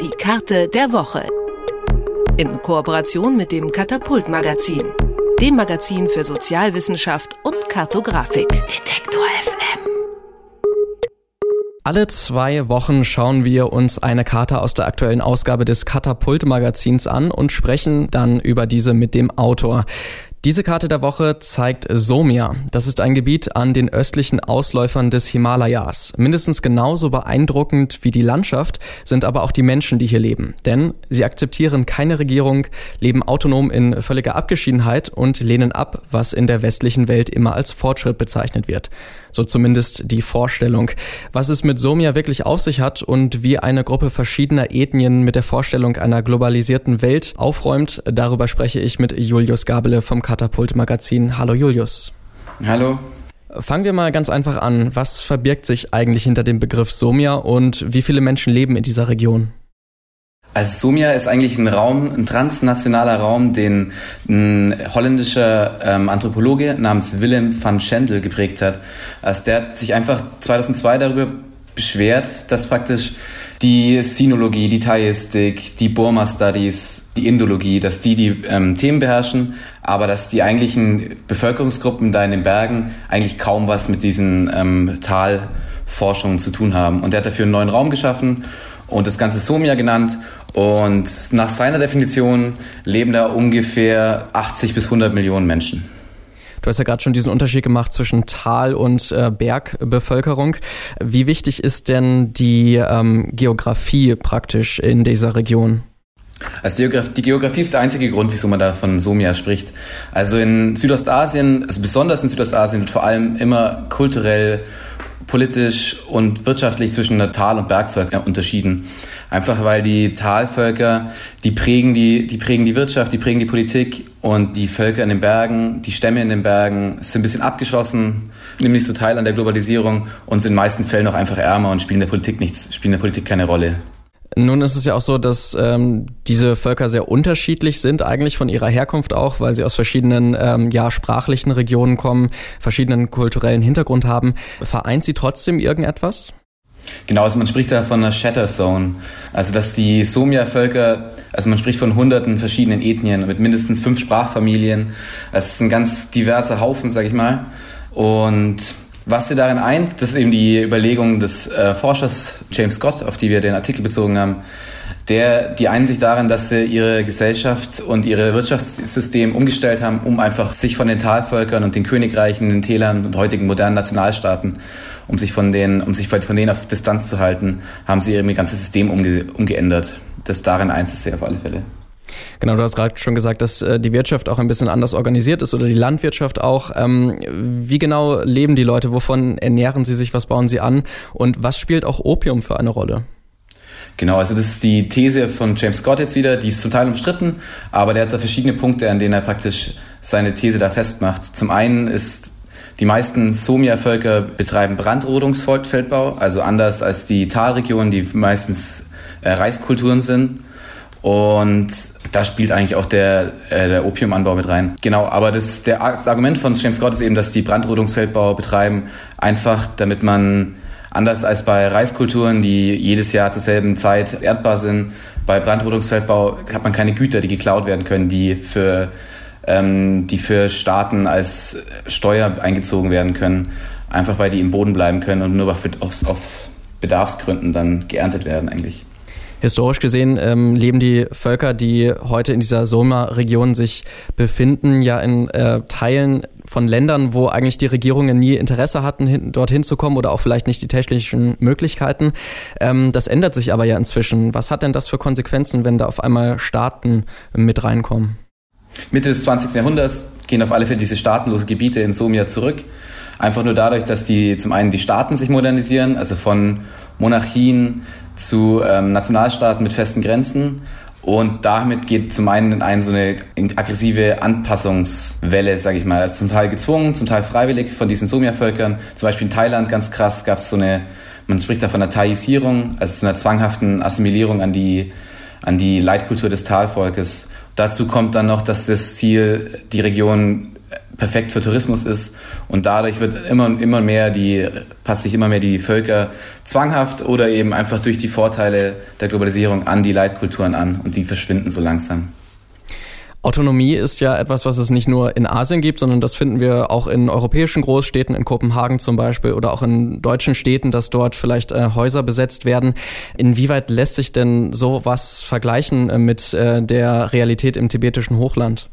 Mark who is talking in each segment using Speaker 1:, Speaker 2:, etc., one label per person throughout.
Speaker 1: Die Karte der Woche. In Kooperation mit dem Katapult Magazin, dem Magazin für Sozialwissenschaft und Kartografik. Detektor FM.
Speaker 2: Alle zwei Wochen schauen wir uns eine Karte aus der aktuellen Ausgabe des Katapult Magazins an und sprechen dann über diese mit dem Autor. Diese Karte der Woche zeigt Somia. Das ist ein Gebiet an den östlichen Ausläufern des Himalayas. Mindestens genauso beeindruckend wie die Landschaft sind aber auch die Menschen, die hier leben. Denn sie akzeptieren keine Regierung, leben autonom in völliger Abgeschiedenheit und lehnen ab, was in der westlichen Welt immer als Fortschritt bezeichnet wird. So zumindest die Vorstellung. Was es mit Somia wirklich auf sich hat und wie eine Gruppe verschiedener Ethnien mit der Vorstellung einer globalisierten Welt aufräumt, darüber spreche ich mit Julius Gabele vom Katapult Magazin. Hallo Julius.
Speaker 3: Hallo.
Speaker 2: Fangen wir mal ganz einfach an. Was verbirgt sich eigentlich hinter dem Begriff Somia und wie viele Menschen leben in dieser Region?
Speaker 3: Also Sumia ist eigentlich ein Raum, ein transnationaler Raum, den ein holländischer ähm, Anthropologe namens Willem van Schendel geprägt hat. Also der hat sich einfach 2002 darüber beschwert, dass praktisch die Sinologie, die Thayistik, die Burma-Studies, die Indologie, dass die die ähm, Themen beherrschen, aber dass die eigentlichen Bevölkerungsgruppen da in den Bergen eigentlich kaum was mit diesen ähm, Talforschungen zu tun haben. Und er hat dafür einen neuen Raum geschaffen und das Ganze Somia genannt. Und nach seiner Definition leben da ungefähr 80 bis 100 Millionen Menschen.
Speaker 2: Du hast ja gerade schon diesen Unterschied gemacht zwischen Tal- und äh, Bergbevölkerung. Wie wichtig ist denn die ähm, Geografie praktisch in dieser Region?
Speaker 3: Also die Geografie ist der einzige Grund, wieso man da von Somia spricht. Also in Südostasien, also besonders in Südostasien wird vor allem immer kulturell politisch und wirtschaftlich zwischen Tal- und Bergvölker unterschieden. Einfach weil die Talvölker, die prägen die, die prägen die Wirtschaft, die prägen die Politik und die Völker in den Bergen, die Stämme in den Bergen sind ein bisschen abgeschlossen, nehmen nicht so teil an der Globalisierung und sind in den meisten Fällen auch einfach ärmer und spielen der Politik nichts, spielen der Politik keine Rolle.
Speaker 2: Nun ist es ja auch so, dass ähm, diese Völker sehr unterschiedlich sind, eigentlich von ihrer Herkunft auch, weil sie aus verschiedenen ähm, ja, sprachlichen Regionen kommen, verschiedenen kulturellen Hintergrund haben. Vereint sie trotzdem irgendetwas?
Speaker 3: Genau, also man spricht da von einer Shatter Zone. Also dass die Somia-Völker, also man spricht von hunderten verschiedenen Ethnien mit mindestens fünf Sprachfamilien. Es ist ein ganz diverser Haufen, sag ich mal. Und was sie darin eint, das ist eben die Überlegung des äh, Forschers James Scott, auf die wir den Artikel bezogen haben. Der, die einen sich darin, dass sie ihre Gesellschaft und ihre Wirtschaftssystem umgestellt haben, um einfach sich von den Talvölkern und den Königreichen, den Tälern und heutigen modernen Nationalstaaten, um sich von denen, um sich von denen auf Distanz zu halten, haben sie ihr ganzes System umge umgeändert. Das darin eins ist sie auf alle Fälle.
Speaker 2: Genau, du hast gerade schon gesagt, dass äh, die Wirtschaft auch ein bisschen anders organisiert ist oder die Landwirtschaft auch. Ähm, wie genau leben die Leute? Wovon ernähren sie sich? Was bauen sie an? Und was spielt auch Opium für eine Rolle?
Speaker 3: Genau, also das ist die These von James Scott jetzt wieder, die ist zum Teil umstritten, aber der hat da verschiedene Punkte, an denen er praktisch seine These da festmacht. Zum einen ist die meisten Somia-Völker betreiben Brandrodungsfeldbau, also anders als die Talregionen, die meistens äh, Reiskulturen sind. Und da spielt eigentlich auch der, äh, der Opiumanbau mit rein. Genau, aber das, der, das Argument von James Scott ist eben, dass die Brandrodungsfeldbau betreiben, einfach damit man anders als bei Reiskulturen, die jedes Jahr zur selben Zeit erdbar sind, bei Brandrodungsfeldbau hat man keine Güter, die geklaut werden können, die für, ähm, die für Staaten als Steuer eingezogen werden können, einfach weil die im Boden bleiben können und nur auf, auf Bedarfsgründen dann geerntet werden eigentlich.
Speaker 2: Historisch gesehen ähm, leben die Völker, die heute in dieser Soma-Region sich befinden, ja in äh, Teilen von Ländern, wo eigentlich die Regierungen nie Interesse hatten, hin, dorthin zu kommen oder auch vielleicht nicht die technischen Möglichkeiten. Ähm, das ändert sich aber ja inzwischen. Was hat denn das für Konsequenzen, wenn da auf einmal Staaten mit reinkommen?
Speaker 3: Mitte des 20. Jahrhunderts gehen auf alle Fälle diese staatenlosen Gebiete in Somia zurück. Einfach nur dadurch, dass die zum einen die Staaten sich modernisieren, also von Monarchien zu ähm, Nationalstaaten mit festen Grenzen. Und damit geht zum einen ein so eine aggressive Anpassungswelle, sage ich mal. Das ist zum Teil gezwungen, zum Teil freiwillig von diesen Somia-Völkern. Zum Beispiel in Thailand ganz krass gab es so eine, man spricht da von einer Thaisierung, also so einer zwanghaften Assimilierung an die, an die Leitkultur des Talvolkes. Dazu kommt dann noch, dass das Ziel, die Region perfekt für Tourismus ist und dadurch wird immer immer mehr die passt sich immer mehr die Völker zwanghaft oder eben einfach durch die Vorteile der Globalisierung an die Leitkulturen an und die verschwinden so langsam.
Speaker 2: Autonomie ist ja etwas, was es nicht nur in Asien gibt, sondern das finden wir auch in europäischen Großstädten, in Kopenhagen zum Beispiel oder auch in deutschen Städten, dass dort vielleicht äh, Häuser besetzt werden. Inwieweit lässt sich denn sowas vergleichen äh, mit äh, der Realität im tibetischen Hochland?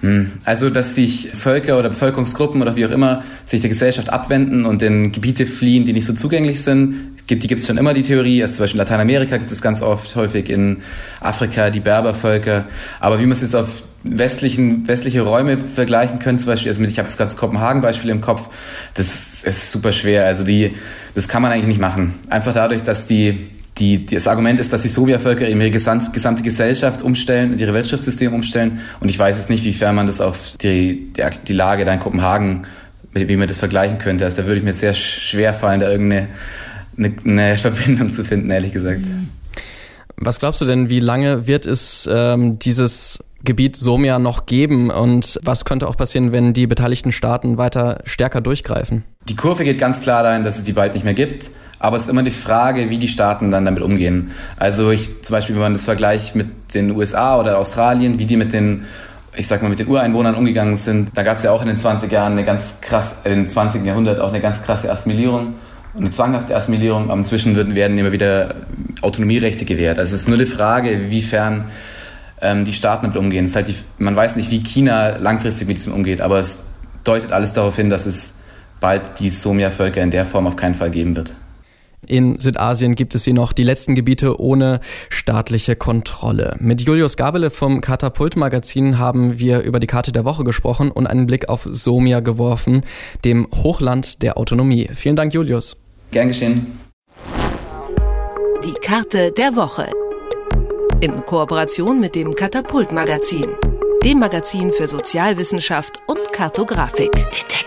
Speaker 3: Hm. Also, dass sich Völker oder Bevölkerungsgruppen oder wie auch immer sich der Gesellschaft abwenden und in Gebiete fliehen, die nicht so zugänglich sind, die gibt es schon immer die Theorie. Also zum Beispiel in Lateinamerika gibt es ganz oft, häufig in Afrika die Berbervölker. Aber wie man es jetzt auf westlichen, westliche Räume vergleichen könnte, zum Beispiel, also ich habe jetzt gerade das Kopenhagen-Beispiel im Kopf, das ist super schwer. Also die, das kann man eigentlich nicht machen. Einfach dadurch, dass die die, das Argument ist, dass die Sowjetvölker ihre gesamte Gesellschaft umstellen und ihre Wirtschaftssystem umstellen. Und ich weiß jetzt nicht, wie fern man das auf die, die, die Lage da in Kopenhagen, wie man das vergleichen könnte. Also da würde ich mir sehr schwer fallen, da irgendeine eine, eine Verbindung zu finden, ehrlich gesagt.
Speaker 2: Was glaubst du denn, wie lange wird es ähm, dieses Gebiet Somia noch geben und was könnte auch passieren, wenn die beteiligten Staaten weiter stärker durchgreifen?
Speaker 3: Die Kurve geht ganz klar dahin, dass es die bald nicht mehr gibt. Aber es ist immer die Frage, wie die Staaten dann damit umgehen. Also ich zum Beispiel, wenn man das vergleicht mit den USA oder Australien, wie die mit den ich sag mal, mit den Ureinwohnern umgegangen sind. Da gab es ja auch in den 20 Jahren eine ganz krass, im 20. Jahrhundert auch eine ganz krasse Assimilierung und eine zwanghafte Assimilierung. Aber inzwischen werden immer wieder Autonomierechte gewährt. Also es ist nur die Frage, wiefern ähm, die Staaten damit umgehen. Es ist halt die, man weiß nicht, wie China langfristig mit diesem umgeht, aber es deutet alles darauf hin, dass es bald die Somia-Völker in der Form auf keinen Fall geben wird.
Speaker 2: In Südasien gibt es hier noch die letzten Gebiete ohne staatliche Kontrolle. Mit Julius Gabele vom Katapult-Magazin haben wir über die Karte der Woche gesprochen und einen Blick auf Somia geworfen, dem Hochland der Autonomie. Vielen Dank, Julius.
Speaker 3: Gern geschehen.
Speaker 1: Die Karte der Woche. In Kooperation mit dem Katapult-Magazin, dem Magazin für Sozialwissenschaft und Kartografik. Detektiv.